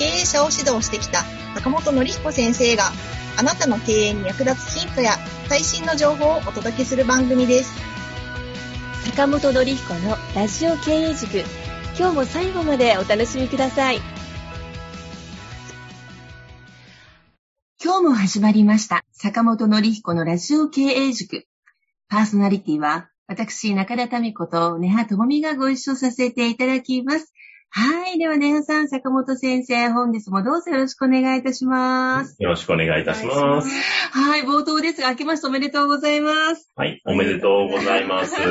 経営者を指導してきた坂本典彦先生があなたの経営に役立つヒントや最新の情報をお届けする番組です。坂本典彦のラジオ経営塾今日も最後までお楽しみください今日も始まりました。坂本典彦のラジオ経営塾。パーソナリティは、私、中田民子と根葉智美がご一緒させていただきます。はい。では、根葉さん、坂本先生、本日もどうぞよろしくお願いいたします。よろしくお願いいたします。はい。冒頭ですが、明けましておめでとうございます。はい、おめでとうございます。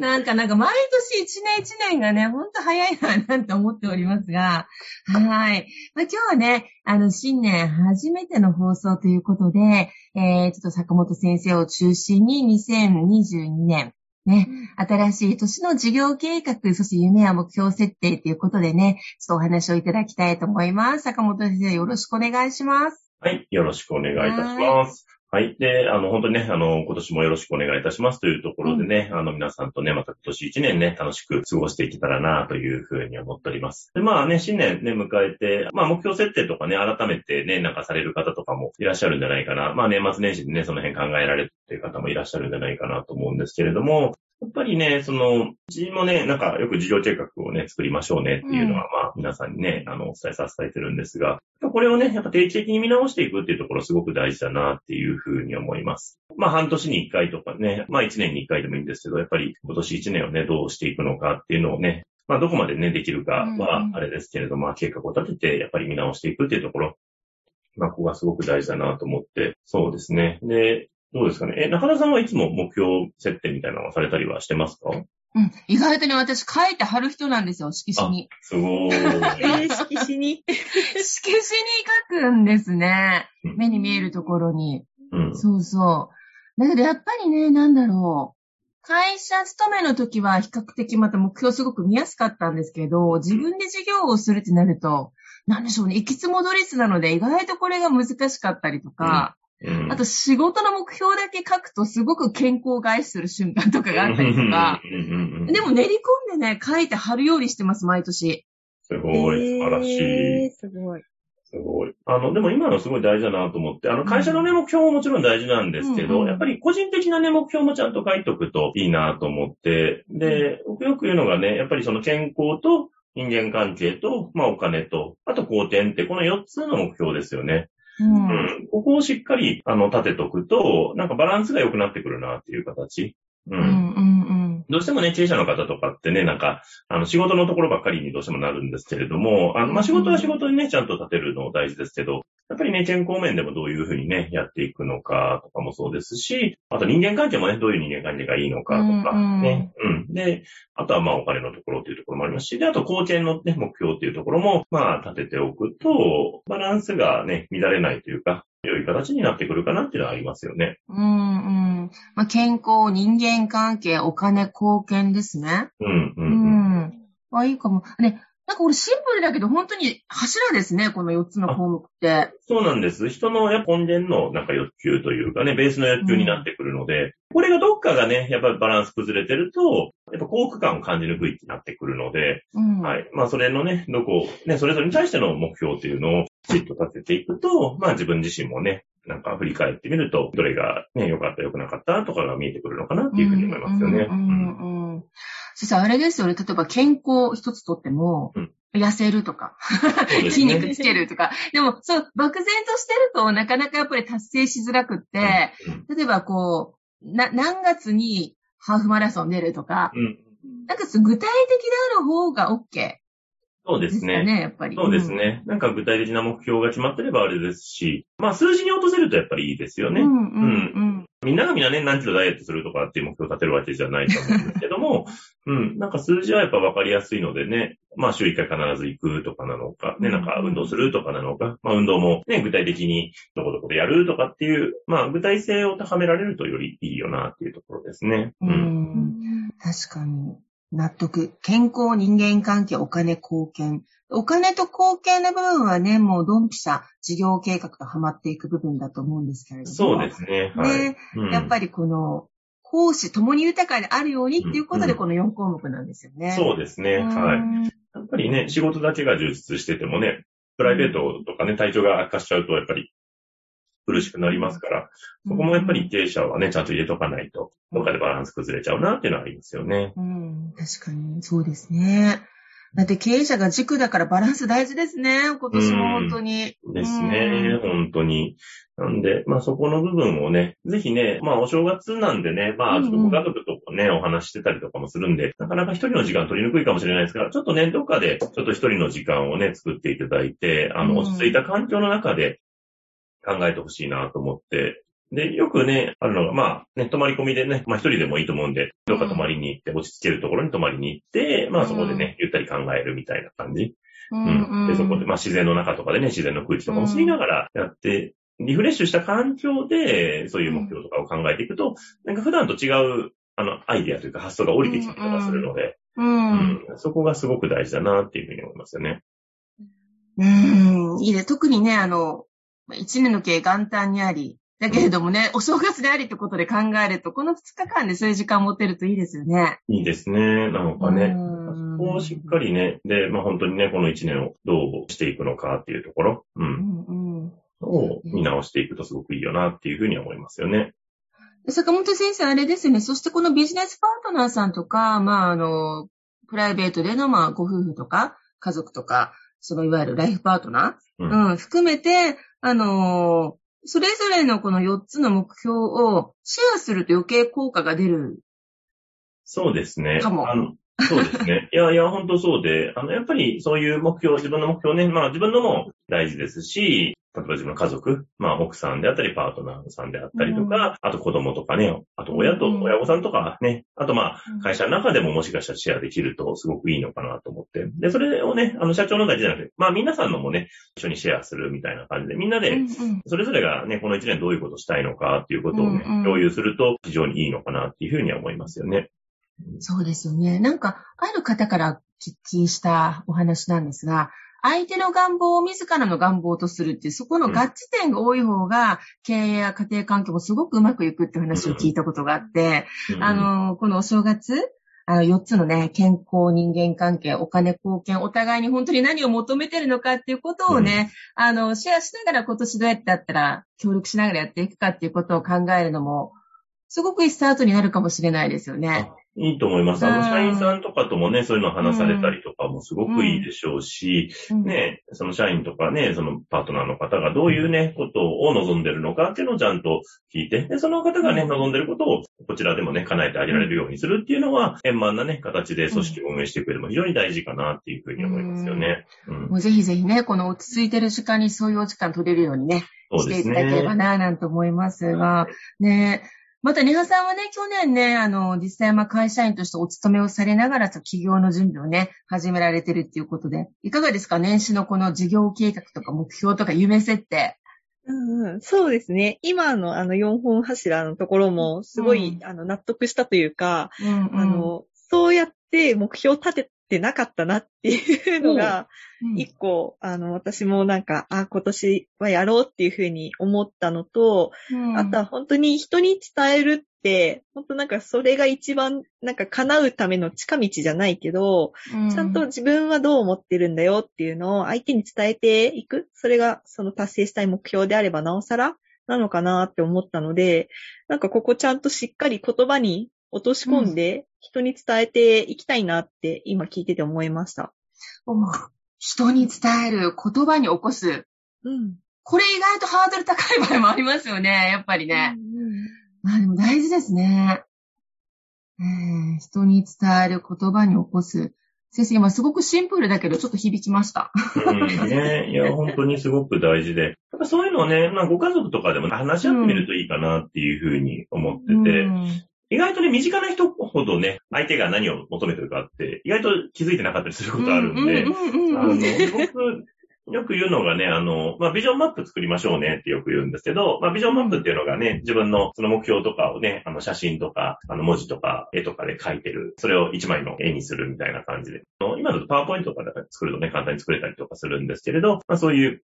なんか、なんか、毎年一年一年がね、ほんと早いな、なんて思っておりますが、はい。まあ、今日はね、あの、新年初めての放送ということで、えー、ちょっと坂本先生を中心に2022年、ね、新しい年の事業計画、そして夢や目標設定ということでね、ちょっとお話をいただきたいと思います。坂本先生、よろしくお願いします。はい、よろしくお願いいたします。はい。で、あの、本当にね、あの、今年もよろしくお願いいたしますというところでね、あの、皆さんとね、また今年1年ね、楽しく過ごしていけたらなというふうに思っております。で、まあね、新年ね、迎えて、まあ、目標設定とかね、改めてね、なんかされる方とかもいらっしゃるんじゃないかな。まあ、年末年始にね、その辺考えられるっていう方もいらっしゃるんじゃないかなと思うんですけれども、やっぱりね、その、うちもね、なんかよく事業計画をね、作りましょうねっていうのは、まあ、皆さんにね、あの、お伝えさせていてるんですが、これをね、やっぱ定期的に見直していくっていうところすごく大事だなっていうふうに思います。まあ、半年に一回とかね、まあ、一年に一回でもいいんですけど、やっぱり今年一年をね、どうしていくのかっていうのをね、まあ、どこまでね、できるかはあれですけれども、まあ計画を立てて、やっぱり見直していくっていうところ、まあ、ここがすごく大事だなと思って、そうですね。で、どうですかね？え、中田さんはいつも目標設定みたいなのをされたりはしてますか？うん。意外とね、私書いて貼る人なんですよ、色紙に。すごーい。えー、色紙に？色紙に書くんですね。目に見えるところに。うん。そうそう。だけどやっぱりね、なんだろう。会社勤めの時は比較的また目標すごく見やすかったんですけど、自分で事業をするってなると、なんでしょうね、行きつ戻りつなので意外とこれが難しかったりとか、うんあと仕事の目標だけ書くとすごく健康を害する瞬間とかがあったりとか、でも練り込んでね、書いて貼るようにしてます、毎年。すごい、素晴らしい。えー、すごい。すごい。あの、でも今のすごい大事だなと思って、あの、会社のね、目標ももちろん大事なんですけど、うんうんやっぱり個人的なね、目標もちゃんと書いておくといいなと思って、で、僕よく言うのがね、やっぱりその健康と人間関係と、まあお金と、あと好転って、この4つの目標ですよね。うん。うん。ここをしっかり、あの、立てとくと、なんかバランスが良くなってくるなっていう形。う。うんん、うん、どうしてもね、経営者の方とかってね、なんか、あの、仕事のところばっかりにどうしてもなるんですけれども、あの、まあ、仕事は仕事にね、ちゃんと立てるの大事ですけど、やっぱりね、健康面でもどういうふうにね、やっていくのかとかもそうですし、あと人間関係もね、どういう人間関係がいいのかとか、うんうんね、うん。で、あとはまあ、お金のところっていうところもありますし、で、あと、貢献のね、目標っていうところも、まあ、立てておくと、バランスがね、乱れないというか、良い形になってくるかなっていうのはありますよね。うん。うん、うん。まあ、健康、人間関係、お金、貢献ですね。うん、う、うんん。あ、いいかも。ね、なんかこれシンプルだけど、本当に柱ですね、この4つの項目って。そうなんです。人の根源のなんか欲求というかね、ベースの欲求になってくるので、これがどっかがね、やっぱりバランス崩れてると、やっぱ幸福感を感じにくいってなってくるので、うん。はい。まあそれのね、どこ、ね、それぞれに対しての目標っていうのをきちっと立てていくと、まあ自分自身もね、なんか振り返ってみると、どれがね、良かった良くなかったとかが見えてくるのかなっていうふうに思いますよね。うんうんうん。そしてあれですよね、例えば健康一つとっても、うん痩せるとか、そうです筋ね肉つけるとか。でも、そう、漠然としてるとなかなかやっぱり達成しづらくって、うん例えばこう、な、何月にハーフマラソン出るとか、うん。なんかそう具体的である方が OK そうでですね。ね、やっぱり。そうですね。なんか具体的な目標が決まってればあれですし、まあ数字に落とせるとやっぱりいいですよね。うんうんうん。みんながみんなね、何キロダイエットするとかっていう目標を立てるわけじゃないと思うんですけども、うん、なんか数字はやっぱ分かりやすいのでね、まあ週1回必ず行くとかなのか、ね、なんか運動するとかなのか、まあ運動もね、具体的にどこどこでやるとかっていう、まあ具体性を高められるとよりいいよなっていうところですね。うん。うん確かに。納得。健康、人間関係、お金、貢献。お金と貢献の部分はね、もうドンピシャ事業計画とはまっていく部分だと思うんですけれども。そうですね。はい、ね、うん、やっぱりこの、講師共に豊かであるようにっていうことでこの4項目なんですよね。うんうん、そうですね。はい。やっぱりね、仕事だけが充実しててもね、プライベートとかね、体調が悪化しちゃうと、やっぱり苦しくなりますから、そこもやっぱり経営者はね、ちゃんと入れとかないと、どっかでバランス崩れちゃうなっていうのはありますよね。うん、確かに、そうですね。だって経営者が軸だからバランス大事ですね。今年も本当に。ですね、本当に。なんで、まあそこの部分をね、ぜひね、まあお正月なんでね、まあちょっとご家族とね、お話してたりとかもするんで、なかなか一人の時間取りにくいかもしれないですから、ちょっとね、どっかでちょっと一人の時間をね、作っていただいて、あの、落ち着いた環境の中で考えてほしいなと思って。で、よくね、あるのが、まあ、ね、泊まり込みでね、まあ一人でもいいと思うんで、どっか泊まりに行って、落ち着けるところに泊まりに行って、まあそこでね、ゆったり考えるみたいな感じ。うん。で、そこで、まあ自然の中とかでね、自然の空気とかも吸いながらやって、リフレッシュした環境で、そういう目標とかを考えていくと、なんか普段と違う、あの、アイディアというか発想が降りてきたりとかするので、うん、うん、そこがすごく大事だなっていうふうに思いますよね。うん、いいね。特にね、あの、一年の経営元旦にあり、だけれどもね、お正月でありってことで考えると、この2日間でそういう時間を持てるといいですよね。いいですね。なんかね。そこをしっかりね、で、まあ本当にね、この1年をどうしていくのかっていうところ、うん。うんうん、を見直していくとすごくいいよなっていうふうに思いますよね。坂本先生、あれですね。そしてこのビジネスパートナーさんとか、まああの、プライベートでのまあご夫婦とか、家族とか、そのいわゆるライフパートナー、うん、うん、含めて、あのそれぞれのこの4つの目標をシェアすると余計効果が出る。そうですね。かも。あのそうですね。いやいや、本当そうで、あの、やっぱりそういう目標、自分の目標ね、まあ自分のも大事ですし、例えば自分の家族、まあ奥さんであったり、パートナーさんであったりとか、うん、あと子供とかね、あと親と、親御さんとかね、あとまあ会社の中でももしかしたらシェアできるとすごくいいのかなと思って。で、それをね、あの社長の大事じゃなくて、まあ皆さんのもね、一緒にシェアするみたいな感じで、みんなで、それぞれがね、この一年どういうことしたいのかっていうことをね、共有すると非常にいいのかなっていうふうには思いますよね。そうですよね。なんか、ある方から聞きしたお話なんですが、相手の願望を自らの願望とするっていう、そこの合致点が多い方が、経営や家庭環境もすごくうまくいくって話を聞いたことがあって、あの、このお正月、あの、4つのね、健康、人間関係、お金、貢献、お互いに本当に何を求めてるのかっていうことをね、うん、あの、シェアしながら今年どうやってやったら協力しながらやっていくかっていうことを考えるのも、すごくいいスタートになるかもしれないですよね。いいと思います。あの、社員さんとかともね、そういうの話されたりとかもすごくいいでしょうし、うん、ね、その社員とかね、そのパートナーの方がどういうね、ことを望んでるのかっていうのをちゃんと聞いて、で、その方がね、望んでることをこちらでもね、叶えてあげられるようにするっていうのは、円満なね、形で組織を運営していく上でも非常に大事かなっていうふうに思いますよね。うん。もうぜひぜひね、この落ち着いてる時間にそういうお時間取れるようにね、していただければな、なんて思いますが、ね、また、ネハさんはね、去年ね、あの、実際、ま会社員としてお勤めをされながら、企業の準備をね、始められてるっていうことで、いかがですか？年始のこの事業計画とか目標とか夢設定。うんうん、そうですね。今のあの4本柱のところもすごい、うん、あの納得したというか、うんうん、あのそうやって目標を立ててなかったなっていうのが、一個、あの、私もなんか、あ、今年はやろうっていうふうに思ったのと、うん、あとは本当に人に伝えるって、本当なんかそれが一番なんか叶うための近道じゃないけど、うん、ちゃんと自分はどう思ってるんだよっていうのを相手に伝えていく。それがその達成したい目標であればなおさらなのかなって思ったので、なんかここちゃんとしっかり言葉に落とし込んで人に伝えていきたいなって今聞いてて思いました。うん、人に伝える、言葉に起こす。うん。これ意外とハードル高い場合もありますよね、やっぱりね。うんうん、まあでも大事ですね。えー、人に伝える、言葉に起こす。先生、今すごくシンプルだけど、ちょっと響きました。うんね。いや、本当にすごく大事で。っぱそういうのをね、まあご家族とかでも話し合ってみるといいかなっていうふうに思ってて、うん意外とね、身近な人ほどね、相手が何を求めてるかって、意外と気づいてなかったりすることあるんで、あの、僕、よく言うのがね、あの、まあ、ビジョンマップ作りましょうねってよく言うんですけど、まあ、ビジョンマップっていうのがね、自分のその目標とかをね、あの、写真とか、あの、文字とか、絵とかで書いてる。それを一枚の絵にするみたいな感じで。今だとパワーポイントとかで作るとね、簡単に作れたりとかするんですけれど、まあ、そういう、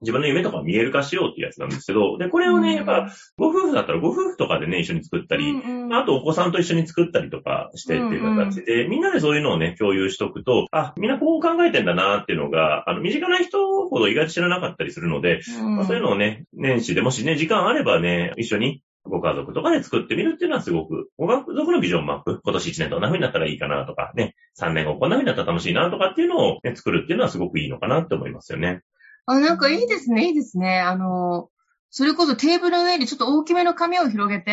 自分の夢とかを見える化しようっていうやつなんですけど、で、これをね、やっぱ、ご夫婦だったらご夫婦とかでね、一緒に作ったり、うんうん。あとお子さんと一緒に作ったりとかしてっていう形で、みんなでそういうのをね、共有しとくと、あ、みんなこう考えてんだなっていうのが、あの、身近な人ほど意外と知らなかったりするので、まあ、そういうのをね、年始でもしね、時間あればね、一緒にご家族とかで作ってみるっていうのはすごく、ご家族のビジョンマップ、今年1年どんな風になったらいいかなとか、ね、3年後こんな風になったら楽しいなとかっていうのを、ね、作るっていうのはすごくいいのかなって思いますよね。あ、なんかいいですね、いいですね。あの、それこそテーブルの上にちょっと大きめの紙を広げて、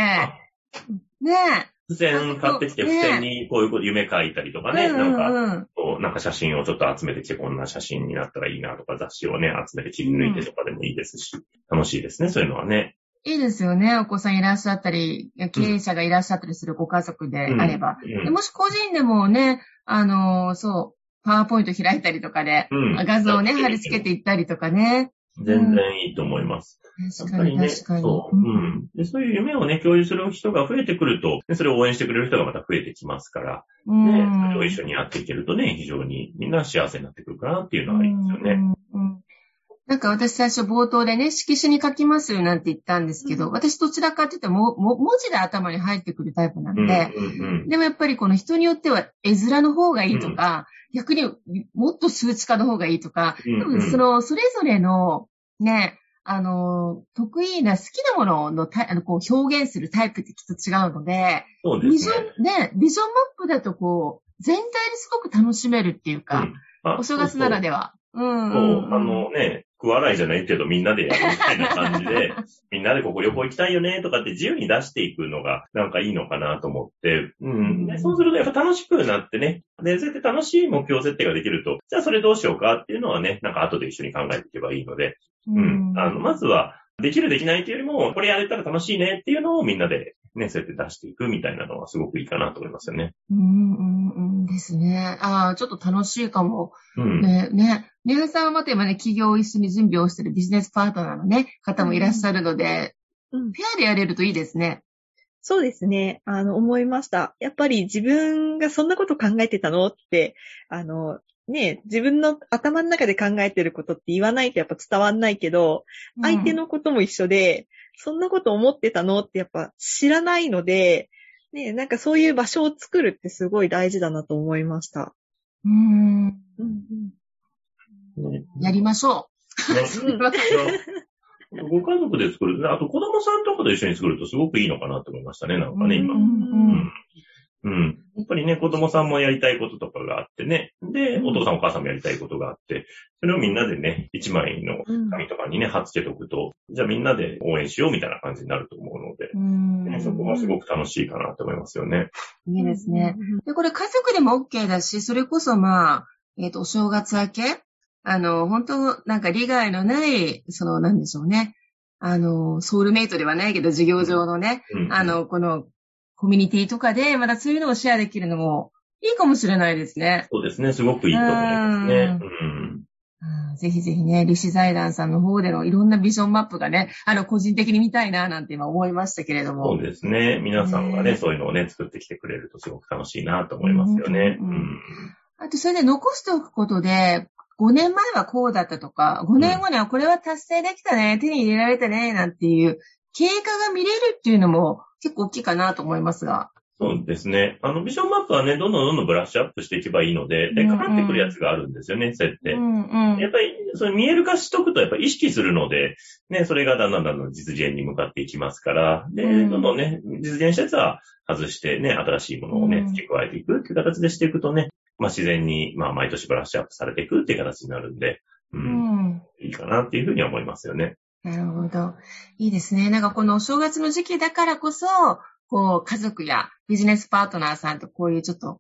ね付箋買ってきて、ね付箋にこういうこと夢書いたりとかえ。ね、なんか、うんこう、なんか写真をちょっと集めてきて、こんな写真になったらいいなとか、雑誌をね、集めて切り抜いてとかでもいいですし、楽しいですね、そういうのはね。いいですよね。お子さんいらっしゃったり、経営者がいらっしゃったりするご家族であれば。うんでもし個人でもね、あの、そう、パワーポイント開いたりとかで、うん。画像をね、貼り付けていったりとかね。全然いいと思います。や確かに、ね、確かに。そう、うん。で、そういう夢をね、共有する人が増えてくると、でそれを応援してくれる人がまた増えてきますから、うん。ね、それを一緒にやっていけるとね、非常にみんな幸せになってくるかなっていうのはありますよね。うん。うん。なんか私最初冒頭でね、色紙に書きますなんて言ったんですけど、私どちらかって言っても、も文字で頭に入ってくるタイプなんうんで、うんうん。でもやっぱりこの人によっては絵面の方がいいとか、逆にもっと数値化の方がいいとか、うん多分その、それぞれの、ね、あの、得意な好きなもののあのこう表現するタイプってきっと違うので、そうでビジ。ョン、ね、ビジョンマップだとこう、全体ですごく楽しめるっていうか、うん。あお正月ならでは。うんそう。うんうんあのね、食わないじゃないけど、みんなでやるみたいな感じで、みんなでここ旅行行きたいよね、とかって自由に出していくのが、なんかいいのかなと思って、うん。でそうするとやっぱ楽しくなってね、で、そうやって楽しい目標設定ができると、じゃあそれどうしようかっていうのはね、なんか後で一緒に考えていけばいいので、うん。あの、まずは、できるできないっていうよりも、これやれたら楽しいねっていうのをみんなでね、そうやって出していくみたいなのはすごくいいかなと思いますよね。うんうんうんですね。ああ、ちょっと楽しいかも。うん。ね、ね。ネハさんはまた今ね、企業を一緒に準備をしているビジネスパートナーのね、方もいらっしゃるので、うんペアでやれるといいですね。そうですね。あの、思いました。やっぱり自分がそんなこと考えてたのって、あの、ね、自分の頭の中で考えてることって言わないとやっぱ伝わんないけど、相手のことも一緒で、そんなこと思ってたのってやっぱ知らないので、ね、なんかそういう場所を作るってすごい大事だなと思いました。うん。うんねやりましょね いやご家族で作る。あと子供さんとかと一緒に作るとすごくいいのかなと思いましたね、なんかね、今。うんうんうん。やっぱりね、子供さんもやりたいこととかがあってね。で、お父さんお母さんもやりたいことがあって、それをみんなでね、一枚のうん紙とかにね、貼っつけておくと、じゃあみんなで応援しようみたいな感じになると思うので、うんねそこはすごく楽しいかなと思いますよね。いいですね。。で、これ家族でも OK だし、それこそまあ、えっ、と、お正月明けあの、本当なんか利害のない、その、なんでしょうね。あの、ソウルメイトではないけど、事業上のね、うんあ、の、この、コミュニティとかで、まだそういうのをシェアできるのも、いいかもしれないですね。そうですね、すごくいいと思いますね。うん。うんぜひぜひね、リシ財団さんの方でのいろんなビジョンマップがね、あの、個人的に見たいな、なんて今思いましたけれども。そうですね。皆さんがね、ねそういうのをね、作ってきてくれるとすごく楽しいなと思いますよね。うんうんあと、それで残しておくことで、5年前はこうだったとか、5年後にはこれは達成できたね、手に入れられたね、なんていう経過が見れるっていうのも結構大きいかなと思いますが。そうですね。あの、ビジョンマップはね、どんどんどんどんブラッシュアップしていけばいいので、で、うんうんかかってくるやつがあるんですよね、そうやって。うんうんやっぱり、それ見える化しとくと、やっぱり意識するので、ね、それがだんだんだんだん実現に向かっていきますから、で、うんどんどんね、実現したやつは外してね、新しいものをねうん、付け加えていくっていう形でしていくとね、まあ自然に、まあ毎年ブラッシュアップされていくっていう形になるんで、う、うんん。いいかなっていうふうには思いますよね。なるほど。いいですね。なんかこのお正月の時期だからこそ、こう、家族やビジネスパートナーさんとこういうちょっと、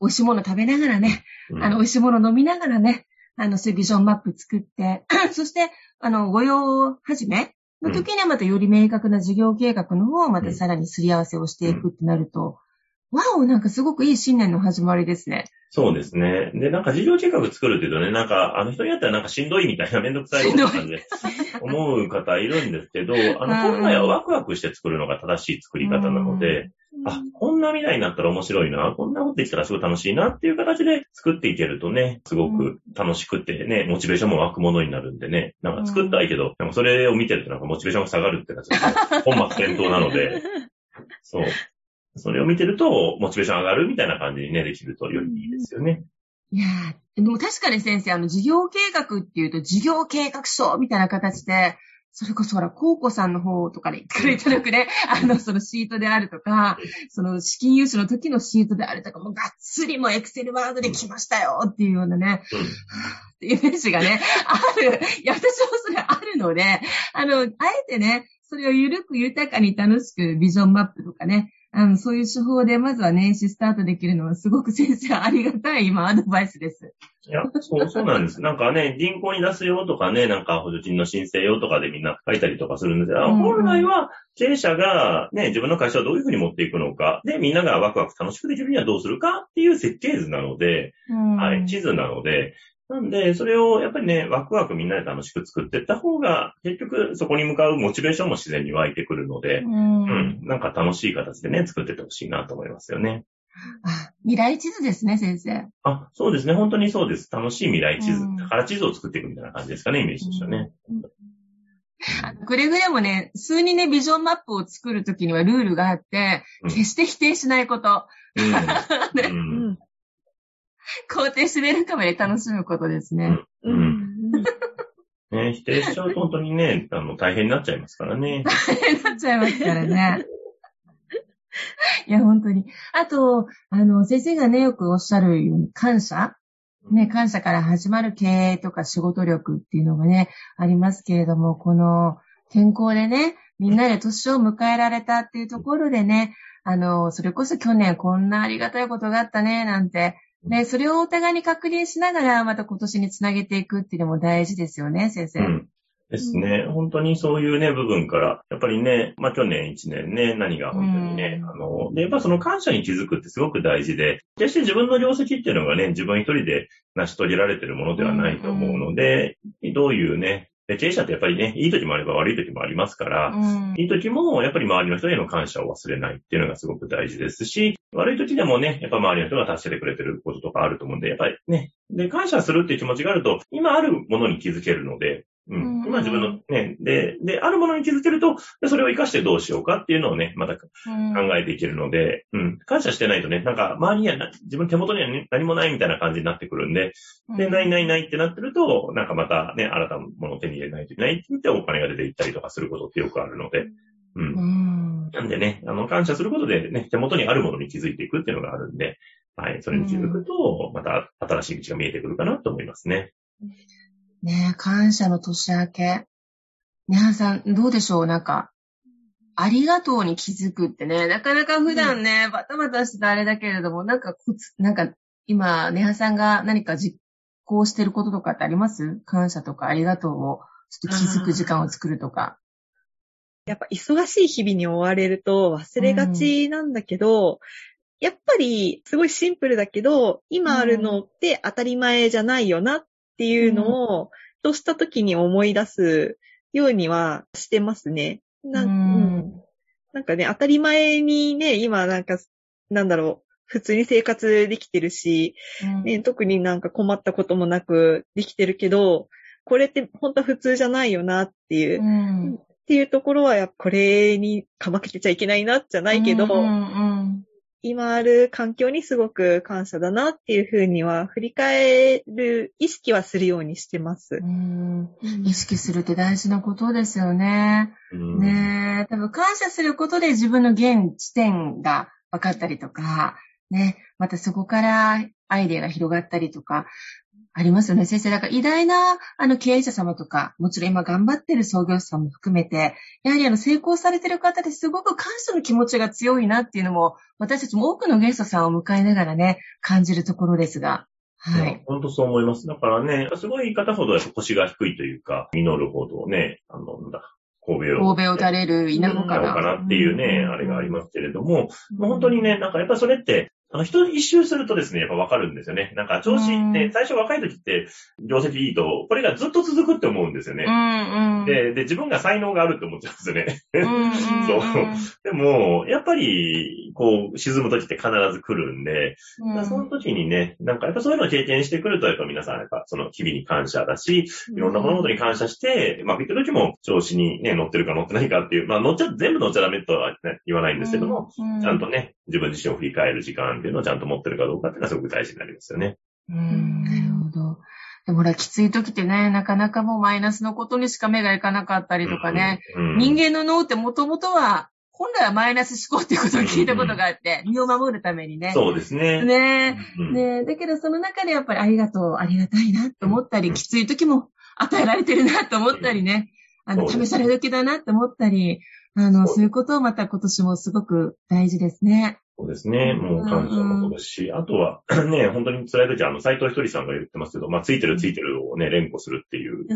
美味しいもの食べながらね、うんあの、美味しいもの飲みながらね、あの、そういうビジョンマップ作って、そして、あの、御用始めの時にはまたより明確な事業計画の方をまたさらにすり合わせをしていくってなると、わお、なんかすごくいい新年の始まりですね。そうですね。で、なんか事業計画作るっていうとね、なんか、あの人によってはなんかしんどいみたいなめんどくさいみたいな感じで思う方いるんですけど、あの、本来はワクワクして作るのが正しい作り方なので、あ、こんな未来になったら面白いな、こんなことできたらすごい楽しいなっていう形で作っていけるとね、すごく楽しくてね、モチベーションも湧くものになるんでね、なんか作ったいけど、でもそれを見てるとなんかモチベーションが下がるってのはちょっと本末転倒なので、そう。それを見てると、モチベーション上がるみたいな感じにね、できるとよりいいですよね。いやー、でも確かに先生、あの、事業計画っていうと、事業計画書みたいな形で、それこそほら、コーコさんの方とかでくれいただくね、あの、そのシートであるとか、その資金融資の時のシートであるとか、もうがっつりもエクセルワードで来ましたよっていうようなね、うん、っていうイメージがね、ある。いや、私もそれあるので、あの、あえてね、それをゆるく豊かに楽しくビジョンマップとかね、あの、そういう手法でまずは年始スタートできるのはすごく先生ありがたい今アドバイスです。いや、そう、そうなんです。なんかね、銀行に出すよとかね、なんか補助金の申請よとかでみんな書いたりとかするんですが、うん、本来は経営者がね、自分の会社をどういうふうに持っていくのか、で、みんながワクワク楽しくできるにはどうするかっていう設計図なので、うん、はい、地図なので、なんで、それをやっぱりね、ワクワクみんなで楽しく作っていった方が、結局そこに向かうモチベーションも自然に湧いてくるので、うん、うん、なんか楽しい形でね、作っていってほしいなと思いますよね。あ、未来地図ですね、先生。あ、そうですね。本当にそうです。楽しい未来地図。宝地図を作っていくみたいな感じですかね、イメージとしてはね。くれぐれもね、数にね、ビジョンマップを作るときにはルールがあって、決して否定しないこと。うん ね、うん 肯定しれるかまで楽しむことですね。うん。うん、ね、否定しちゃうと本当にね、あの、大変になっちゃいますからね。大変になっちゃいますからね。いや、本当に。あと、あの、先生がね、よくおっしゃるように、感謝ね、感謝から始まる経営とか仕事力っていうのがね、ありますけれども、この健康でね、みんなで年を迎えられたっていうところでね、あの、それこそ去年こんなありがたいことがあったね、なんて、ね、それをお互いに確認しながら、また今年につなげていくっていうのも大事ですよね、先生。うん。ですね。本当にそういうね、部分から、やっぱりね、まあ去年1年ね、何が本当にね、あの、で、やっぱその感謝に気づくってすごく大事で、決して自分の業績っていうのがね、自分一人で成し遂げられてるものではないと思うので、どういうね、で、経営者ってやっぱりね、いい時もあれば悪い時もありますから、うん、いい時もやっぱり周りの人への感謝を忘れないっていうのがすごく大事ですし、悪い時でもね、やっぱ周りの人が助けてくれてることとかあると思うんで、やっぱりね、で、感謝するっていう気持ちがあると、今あるものに気づけるので、うん。今自分のね、で、で、あるものに気づけると、それを活かしてどうしようかっていうのをね、また考えていけるので、うん、感謝してないとね、なんか周りには自分手元には、ね、何もないみたいな感じになってくるんで、で、ないないないってなってると、なんかまたね、新たなものを手に入れないといけないって言ってお金が出ていったりとかすることってよくあるので、うん。うんなんでね、あの、感謝することでね、手元にあるものに気づいていくっていうのがあるんで、はい、それに気づくと、また新しい道が見えてくるかなと思いますね。ねえ、感謝の年明け。ねはさん、どうでしょう？なんか、ありがとうに気づくってね、なかなか普段ね、うん、バタバタしてたあれだけれども、なんかコツ、なんか、今、ねはさんが何か実行してることとかってあります？感謝とかありがとうを、ちょっと気づく時間を作るとか。やっぱ忙しい日々に追われると忘れがちなんだけど、うん、やっぱりすごいシンプルだけど、今あるのって当たり前じゃないよなっていうのを、とした時に思い出すようにはしてますね。なん,、なんかね、当たり前にね、今なんか、なんだろう、普通に生活できてるし、ね、特になんか困ったこともなくできてるけど、これって本当は普通じゃないよなっていう、うん、っていうところは、やっぱこれにかまけてちゃいけないな、じゃないけど、うんうんうん今ある環境にすごく感謝だなっていうふうには振り返る意識はするようにしてます。うん意識するって大事なことですよね。ね多分感謝することで自分の現地点が分かったりとか、ね、またそこからアイデアが広がったりとか、ありますよね、先生。だから偉大なあの経営者様とか、もちろん今頑張ってる創業者さんも含めて、やはりあの成功されてる方ですごく感謝の気持ちが強いなっていうのも、私たちも多くのゲストさんを迎えながらね、感じるところですが。はい。本当そう思います。だからね、すごい方ほどやっぱ腰が低いというか、実るほどね、あの、なんだ、神戸を。神戸を垂れる稲穂かな。かなっていうね、あれがありますけれども、もう本当にね、なんかやっぱそれって、あの人一周するとですね、やっぱわかるんですよね。なんか調子って、最初若い時って、業績いいと、これがずっと続くって思うんですよねう。んうん。で、で、自分が才能があるって思っちゃうんですよね。うんうんうん、そうでも、やっぱり、こう、沈む時って必ず来るんで、うんその時にね、なんかやっぱそういうのを経験してくると、やっぱ皆さん、やっぱその日々に感謝だし、いろんな物事に感謝して、まあ、言ってる時も調子にね、乗ってるか乗ってないかっていう、まあ、乗っちゃ、全部乗っちゃダメとは、ね、言わないんですけども、、うちゃんとね、自分自身を振り返る時間っていうのをちゃんと持ってるかどうかっていうのはすごく大事になりますよね。うん、なるほど。でもほら、きつい時ってね、なかなかもうマイナスのことにしか目がいかなかったりとかね、うん。人間の脳ってもともとは、本来はマイナス思考っていうことを聞いたことがあって、身を守るためにね。そうですね。ねうんねだけどその中でやっぱりありがとう、ありがたいなと思ったり、きつい時も与えられてるなと思ったりね、あの、試される時だなと思ったり、あの、そういうことをまた今年もすごく大事ですね。そうですね。もう感謝もそうですし、あとは、ね、本当に辛い時は、あの、斎藤ひとりさんが言ってますけど、まあ、ついてるついてるをね、連呼するっていう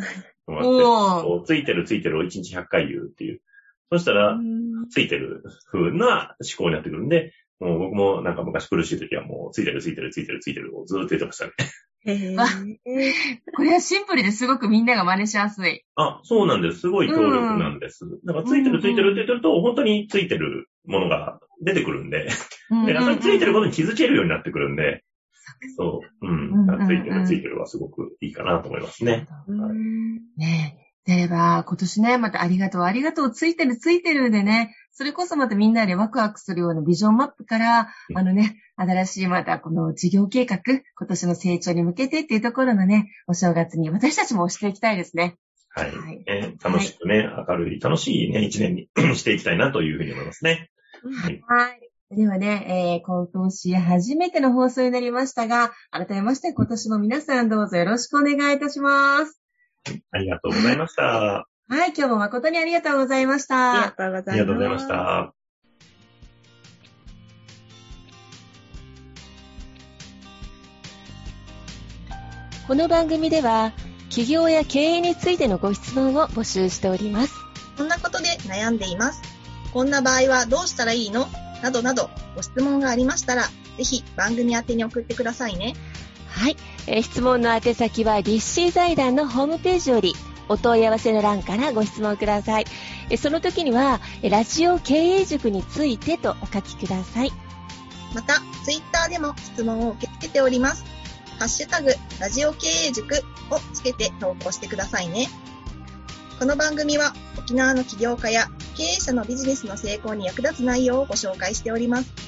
のがあって、ついてるついてるを1日100回言うっていう。そしたら、ついてる風な思考になってくるんで、もう僕もなんか昔苦しい時はもう、ついてるついてるついてるついてるをずーっと言ってましたね。へーわこれはシンプルですごくみんなが真似しやすい。あ、そうなんです。すごい強力なんです。だからついてるついてるって言ってると、本当についてるものが出てくるんで、で、やっぱりついてることに気づけるようになってくるんで、そう、うん。ついてるついてるはすごくいいかなと思いますね。ねえ。であれば、今年ね、またありがとう、ありがとう、ついてる、ついてるでね、それこそまたみんなでワクワクするようなビジョンマップから、うんあのね、新しいまたこの事業計画、今年の成長に向けてっていうところのね、お正月に私たちも押していきたいですね。はい。はいね楽しくね、明るい、楽しいね、一年に していきたいなというふうに思いますね。はい。はい。ではね、えー、今年初めての放送になりましたが、改めまして今年も皆さんどうぞよろしくお願いいたします。ありがとうございました。はい、今日も誠にありがとうございました。ありがとうございます。ありがとうございました。この番組では起業や経営についてのご質問を募集しております。こんなことで悩んでいます。こんな場合はどうしたらいいの？などなどご質問がありましたら、ぜひ番組宛てに送ってくださいね。はい、えー質問の宛先は立志財団のホームページよりお問い合わせの欄からご質問ください。えその時にはラジオ経営塾についてとお書きください。また、ツイッターでも質問を受け付けております。ハッシュタグ、ラジオ経営塾をつけて投稿してくださいね。この番組は沖縄の起業家や経営者のビジネスの成功に役立つ内容をご紹介しております。